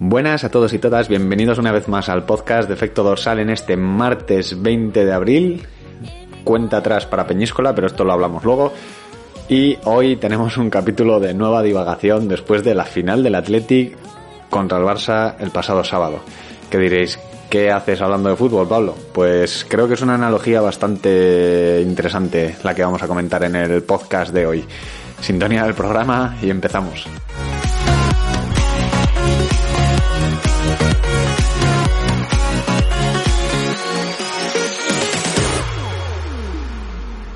Buenas a todos y todas, bienvenidos una vez más al podcast de Efecto Dorsal en este martes 20 de abril. Cuenta atrás para Peñíscola, pero esto lo hablamos luego. Y hoy tenemos un capítulo de nueva divagación después de la final del Athletic contra el Barça el pasado sábado. ¿Qué diréis? ¿Qué haces hablando de fútbol, Pablo? Pues creo que es una analogía bastante interesante la que vamos a comentar en el podcast de hoy. Sintonía del programa y empezamos.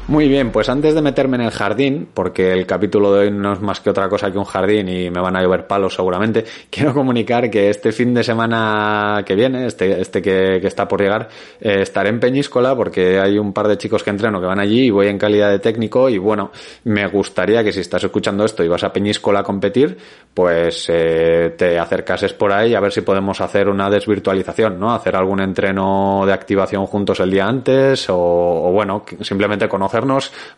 Muy bien, pues antes de meterme en el jardín, porque el capítulo de hoy no es más que otra cosa que un jardín y me van a llover palos seguramente, quiero comunicar que este fin de semana que viene, este, este que, está por llegar, eh, estaré en Peñíscola porque hay un par de chicos que entreno que van allí y voy en calidad de técnico y bueno, me gustaría que si estás escuchando esto y vas a Peñíscola a competir, pues eh, te acercases por ahí a ver si podemos hacer una desvirtualización, ¿no? Hacer algún entreno de activación juntos el día antes o, o bueno, simplemente conocer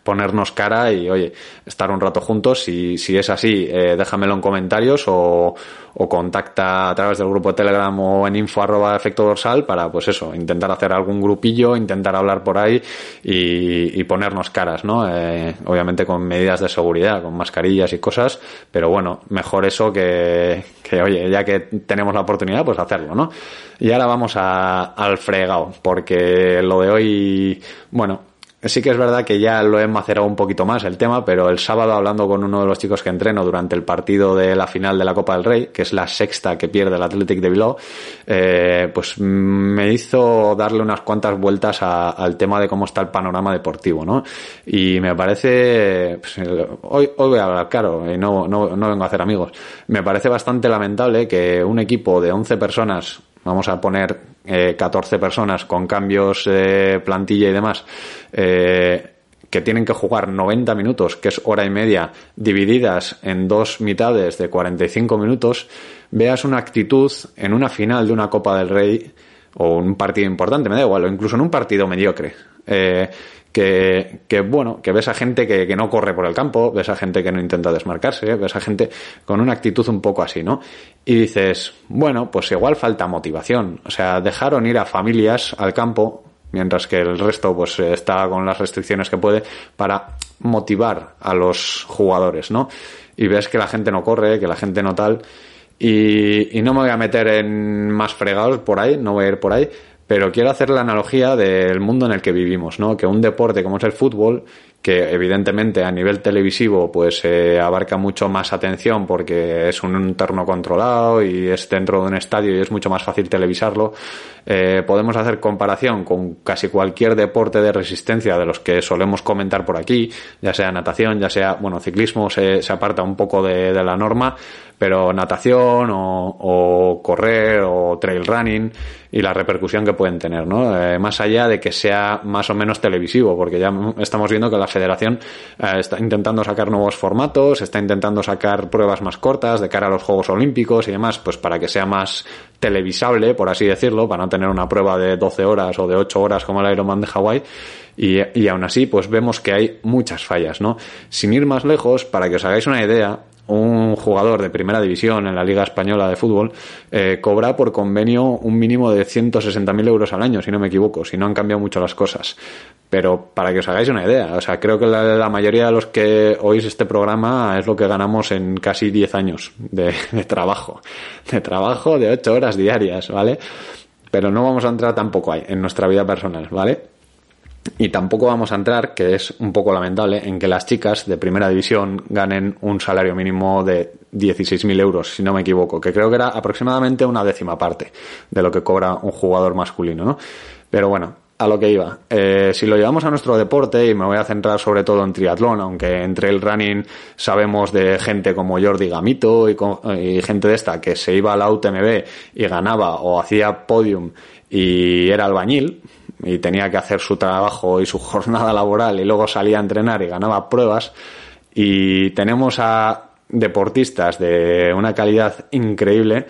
ponernos cara y, oye, estar un rato juntos. Y si es así, eh, déjamelo en comentarios o, o, contacta a través del grupo de Telegram o en info arroba efecto dorsal para, pues eso, intentar hacer algún grupillo, intentar hablar por ahí y, y ponernos caras, ¿no? Eh, obviamente con medidas de seguridad, con mascarillas y cosas, pero bueno, mejor eso que, que, oye, ya que tenemos la oportunidad, pues hacerlo, ¿no? Y ahora vamos a, al fregado, porque lo de hoy, bueno, Sí que es verdad que ya lo he macerado un poquito más el tema, pero el sábado hablando con uno de los chicos que entreno durante el partido de la final de la Copa del Rey, que es la sexta que pierde el Athletic de Bilbao, eh, pues me hizo darle unas cuantas vueltas al tema de cómo está el panorama deportivo, ¿no? Y me parece, pues, hoy, hoy voy a hablar claro, y no, no, no vengo a hacer amigos, me parece bastante lamentable que un equipo de 11 personas vamos a poner eh, 14 personas con cambios de plantilla y demás, eh, que tienen que jugar 90 minutos, que es hora y media, divididas en dos mitades de 45 minutos, veas una actitud en una final de una Copa del Rey o un partido importante, me da igual, o incluso en un partido mediocre. Eh, que, que, bueno, que ves a gente que, que, no corre por el campo, ves a gente que no intenta desmarcarse, ves a gente con una actitud un poco así, ¿no? Y dices, bueno, pues igual falta motivación. O sea, dejaron ir a familias al campo, mientras que el resto pues está con las restricciones que puede, para motivar a los jugadores, ¿no? Y ves que la gente no corre, que la gente no tal. Y, y no me voy a meter en más fregados por ahí, no voy a ir por ahí, pero quiero hacer la analogía del mundo en el que vivimos, ¿no? Que un deporte como es el fútbol, que evidentemente a nivel televisivo pues eh, abarca mucho más atención porque es un entorno controlado y es dentro de un estadio y es mucho más fácil televisarlo. Eh, podemos hacer comparación con casi cualquier deporte de resistencia de los que solemos comentar por aquí, ya sea natación, ya sea, bueno, ciclismo se, aparta un poco de, la norma, pero natación o, o, correr o trail running y la repercusión que pueden tener, ¿no? Eh, más allá de que sea más o menos televisivo, porque ya estamos viendo que las federación eh, está intentando sacar nuevos formatos, está intentando sacar pruebas más cortas de cara a los Juegos Olímpicos y demás, pues para que sea más televisable, por así decirlo, para no tener una prueba de 12 horas o de 8 horas como el Ironman de Hawái. Y, y aún así, pues vemos que hay muchas fallas, ¿no? Sin ir más lejos, para que os hagáis una idea, un jugador de primera división en la Liga Española de Fútbol eh, cobra por convenio un mínimo de 160.000 euros al año, si no me equivoco, si no han cambiado mucho las cosas. Pero para que os hagáis una idea, o sea, creo que la, mayoría de los que oís este programa es lo que ganamos en casi 10 años de, de trabajo. De trabajo de 8 horas diarias, ¿vale? Pero no vamos a entrar tampoco ahí, en nuestra vida personal, ¿vale? Y tampoco vamos a entrar, que es un poco lamentable, en que las chicas de primera división ganen un salario mínimo de 16.000 euros, si no me equivoco, que creo que era aproximadamente una décima parte de lo que cobra un jugador masculino, ¿no? Pero bueno, a lo que iba. Eh, si lo llevamos a nuestro deporte, y me voy a centrar sobre todo en triatlón, aunque entre el running sabemos de gente como Jordi Gamito y, y gente de esta que se iba a la UTMB y ganaba o hacía podium y era albañil y tenía que hacer su trabajo y su jornada laboral y luego salía a entrenar y ganaba pruebas. Y tenemos a deportistas de una calidad increíble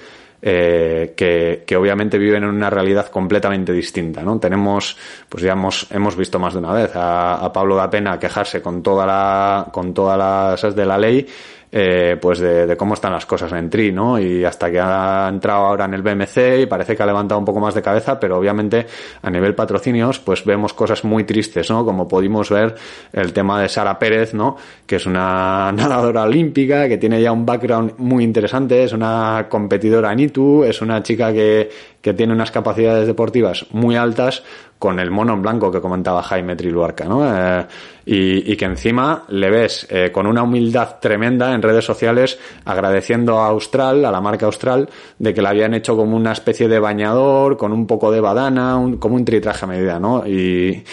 eh, que, que, obviamente viven en una realidad completamente distinta, ¿no? Tenemos, pues ya hemos, hemos visto más de una vez a, a Pablo da Pena quejarse con toda la, con todas las de la ley eh, pues de, de, cómo están las cosas en Tri, ¿no? Y hasta que ha entrado ahora en el BMC y parece que ha levantado un poco más de cabeza, pero obviamente a nivel patrocinios, pues vemos cosas muy tristes, ¿no? Como pudimos ver el tema de Sara Pérez, ¿no? Que es una nadadora olímpica, que tiene ya un background muy interesante, es una competidora en ITU, es una chica que, que tiene unas capacidades deportivas muy altas, con el mono en blanco que comentaba Jaime Triluarca, ¿no? Eh, y, que encima le ves eh, con una humildad tremenda en redes sociales agradeciendo a Austral, a la marca Austral, de que la habían hecho como una especie de bañador, con un poco de badana, un, como un tritraje a medida, ¿no? Y,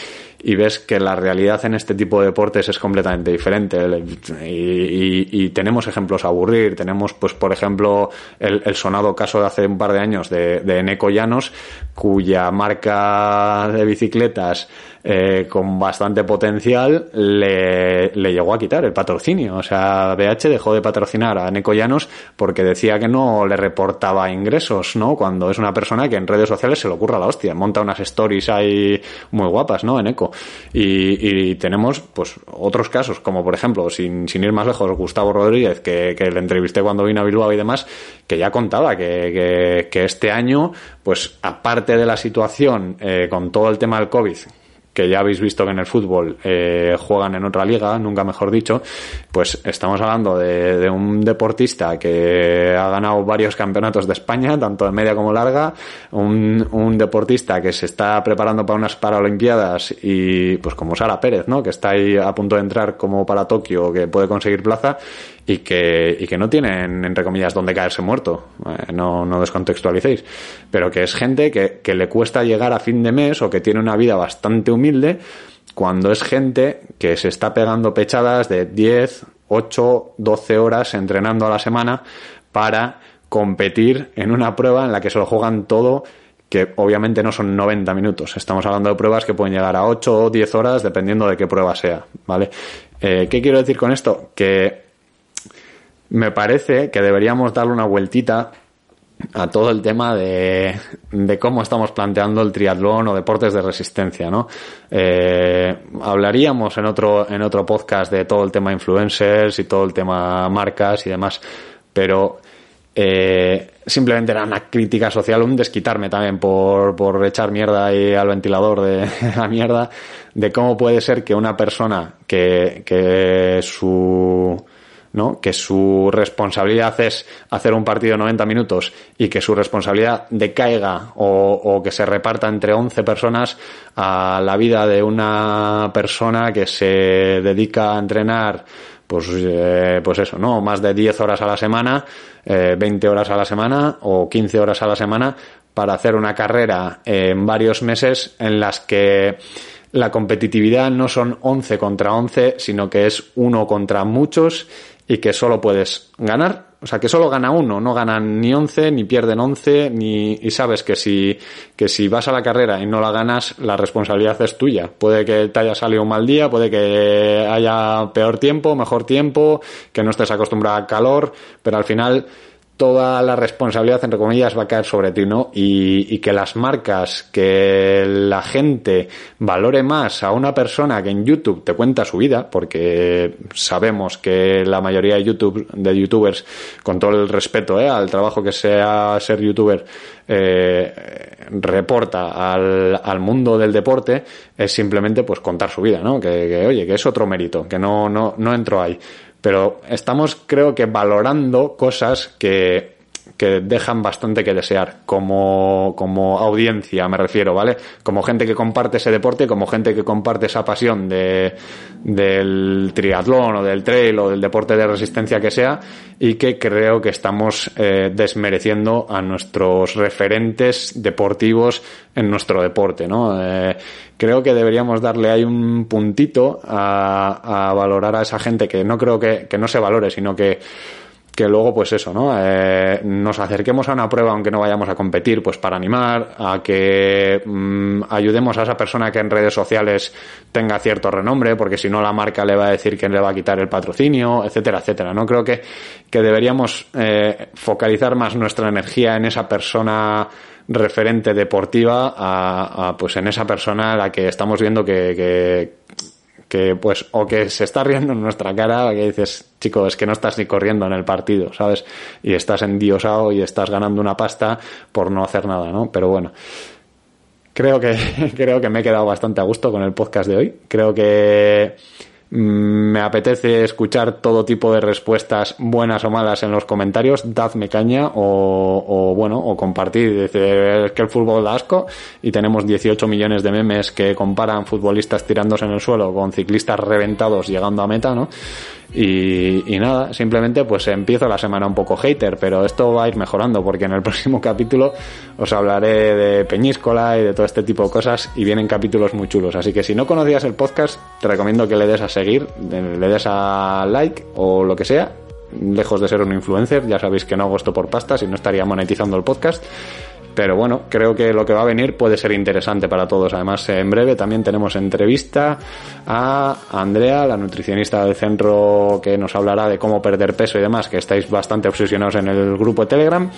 y ves que la realidad en este tipo de deportes es completamente diferente y, tenemos ejemplos a aburrir tenemos pues por ejemplo el, sonado caso de hace un par de años de, de Eneco Llanos cuya marca de bicicletas eh, con bastante potencial le, le, llegó a quitar el patrocinio. O sea, BH dejó de patrocinar a Neco Llanos porque decía que no le reportaba ingresos, ¿no? Cuando es una persona que en redes sociales se le ocurra la hostia, monta unas stories ahí muy guapas, ¿no? En Y tenemos, pues, otros casos, como por ejemplo, sin, sin ir más lejos, Gustavo Rodríguez, que, que le entrevisté cuando vino a Bilbao y demás, que ya contaba que, que, que este año, pues, aparte de la situación eh, con todo el tema del COVID, que ya habéis visto que en el fútbol eh, juegan en otra liga, nunca mejor dicho, pues estamos hablando de, de, un deportista que ha ganado varios campeonatos de España, tanto de media como larga, un, un deportista que se está preparando para unas Paralimpiadas y pues como Sara Pérez, ¿no? Que está ahí a punto de entrar como para Tokio, que puede conseguir plaza y que, y que no tienen, entre comillas, donde caerse muerto. Eh, no, no descontextualicéis. Pero que es gente que, que le cuesta llegar a fin de mes o que tiene una vida bastante humilde cuando es gente que se está pegando pechadas de 10, 8, 12 horas entrenando a la semana para competir en una prueba en la que se lo juegan todo que obviamente no son 90 minutos. Estamos hablando de pruebas que pueden llegar a 8 o 10 horas dependiendo de qué prueba sea, ¿vale? Eh, ¿Qué quiero decir con esto? Que me parece que deberíamos darle una vueltita a todo el tema de, de, cómo estamos planteando el triatlón o deportes de resistencia, ¿no? Eh, hablaríamos en otro, en otro podcast de todo el tema influencers y todo el tema marcas y demás, pero eh, simplemente era una crítica social, un desquitarme también por, por echar mierda ahí al ventilador de la mierda, de cómo puede ser que una persona que, que su ¿no? Que su responsabilidad es hacer un partido de 90 minutos y que su responsabilidad decaiga o, o, que se reparta entre 11 personas a la vida de una persona que se dedica a entrenar pues, eh, pues eso, ¿no? Más de 10 horas a la semana, eh, 20 horas a la semana o 15 horas a la semana para hacer una carrera en varios meses en las que la competitividad no son 11 contra 11, sino que es uno contra muchos y que solo puedes ganar, o sea, que solo gana uno, no ganan ni 11, ni pierden 11, ni, y sabes que si, que si vas a la carrera y no la ganas, la responsabilidad es tuya. Puede que te haya salido un mal día, puede que haya peor tiempo, mejor tiempo, que no estés acostumbrado al calor, pero al final, toda la responsabilidad, entre comillas, va a caer sobre ti, ¿no? Y, y, que las marcas, que la gente valore más a una persona que en YouTube te cuenta su vida, porque sabemos que la mayoría de YouTube, de youtubers, con todo el respeto ¿eh? al trabajo que sea ser youtuber, eh, reporta al, al, mundo del deporte, es simplemente pues contar su vida, ¿no? Que, que oye, que es otro mérito, que no, no, no entro ahí pero estamos creo que valorando cosas que que dejan bastante que desear como, como audiencia, me refiero, ¿vale? Como gente que comparte ese deporte, como gente que comparte esa pasión de, del triatlón o del trail o del deporte de resistencia que sea y que creo que estamos eh, desmereciendo a nuestros referentes deportivos en nuestro deporte, ¿no? Eh, creo que deberíamos darle ahí un puntito a, a, valorar a esa gente que no creo que, que no se valore, sino que que luego pues eso, ¿no? Eh, nos acerquemos a una prueba aunque no vayamos a competir, pues para animar a que mm, ayudemos a esa persona que en redes sociales tenga cierto renombre, porque si no la marca le va a decir que le va a quitar el patrocinio, etcétera, etcétera, ¿no? Creo que, que deberíamos eh, focalizar más nuestra energía en esa persona referente deportiva a, a, pues en esa persona a la que estamos viendo que, que que pues o que se está riendo en nuestra cara, que dices, chico, es que no estás ni corriendo en el partido, ¿sabes? Y estás endiosado y estás ganando una pasta por no hacer nada, ¿no? Pero bueno, creo que creo que me he quedado bastante a gusto con el podcast de hoy. Creo que me apetece escuchar todo tipo de respuestas buenas o malas en los comentarios, dadme caña o, o bueno, o compartir, decir que el fútbol da asco y tenemos 18 millones de memes que comparan futbolistas tirándose en el suelo con ciclistas reventados llegando a meta, ¿no? Y, nada, simplemente pues empiezo la semana un poco hater, pero esto va a ir mejorando porque en el próximo capítulo os hablaré de Peñíscola y de todo este tipo de cosas y vienen capítulos muy chulos. Así que si no conocías el podcast, te recomiendo que le des a seguir, le des a like o lo que sea. Lejos de ser un influencer, ya sabéis que no hago esto por pasta, si no estaría monetizando el podcast. Pero bueno, creo que lo que va a venir puede ser interesante para todos. Además, en breve también tenemos entrevista a Andrea, la nutricionista del centro, que nos hablará de cómo perder peso y demás, que estáis bastante obsesionados en el grupo de Telegram.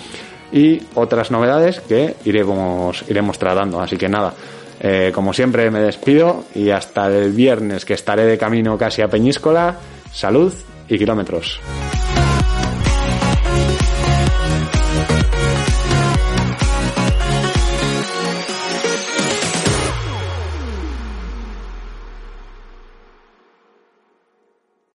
Y otras novedades que iremos, iremos tratando. Así que nada, eh, como siempre me despido y hasta el viernes que estaré de camino casi a Peñíscola. Salud y kilómetros.